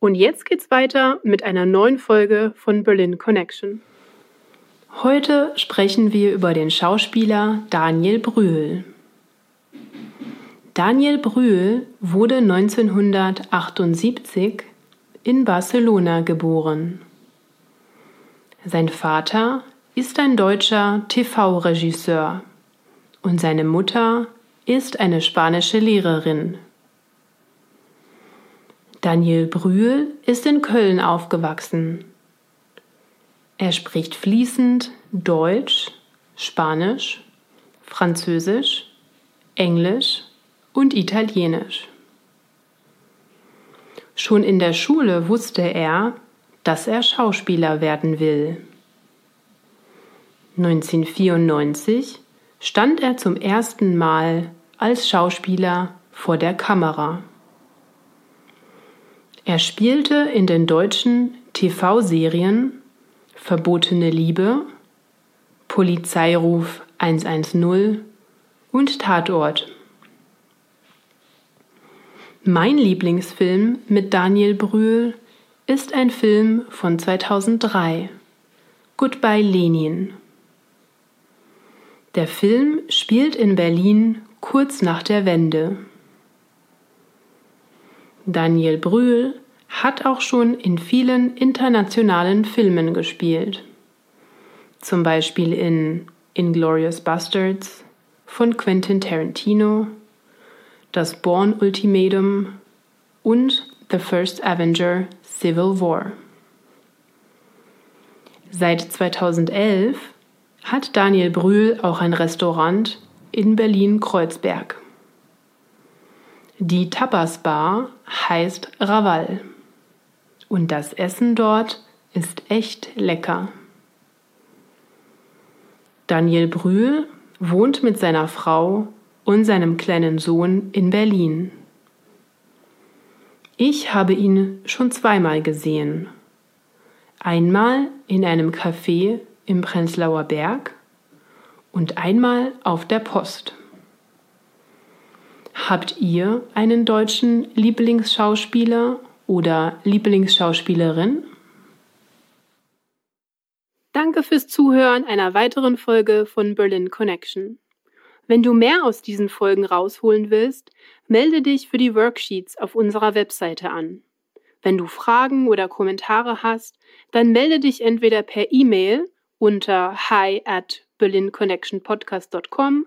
Und jetzt geht's weiter mit einer neuen Folge von Berlin Connection. Heute sprechen wir über den Schauspieler Daniel Brühl. Daniel Brühl wurde 1978 in Barcelona geboren. Sein Vater ist ein deutscher TV-Regisseur und seine Mutter ist eine spanische Lehrerin. Daniel Brühl ist in Köln aufgewachsen. Er spricht fließend Deutsch, Spanisch, Französisch, Englisch und Italienisch. Schon in der Schule wusste er, dass er Schauspieler werden will. 1994 stand er zum ersten Mal als Schauspieler vor der Kamera. Er spielte in den deutschen TV-Serien Verbotene Liebe, Polizeiruf 110 und Tatort. Mein Lieblingsfilm mit Daniel Brühl ist ein Film von 2003, Goodbye Lenin. Der Film spielt in Berlin kurz nach der Wende. Daniel Brühl hat auch schon in vielen internationalen Filmen gespielt. Zum Beispiel in Inglorious Bastards von Quentin Tarantino, Das Born Ultimatum und The First Avenger Civil War. Seit 2011 hat Daniel Brühl auch ein Restaurant in Berlin-Kreuzberg. Die Tapas Bar heißt Raval und das Essen dort ist echt lecker. Daniel Brühl wohnt mit seiner Frau und seinem kleinen Sohn in Berlin. Ich habe ihn schon zweimal gesehen. Einmal in einem Café im Prenzlauer Berg und einmal auf der Post. Habt ihr einen deutschen Lieblingsschauspieler oder Lieblingsschauspielerin? Danke fürs Zuhören einer weiteren Folge von Berlin Connection. Wenn du mehr aus diesen Folgen rausholen willst, melde dich für die Worksheets auf unserer Webseite an. Wenn du Fragen oder Kommentare hast, dann melde dich entweder per E-Mail unter hi at berlinconnectionpodcast.com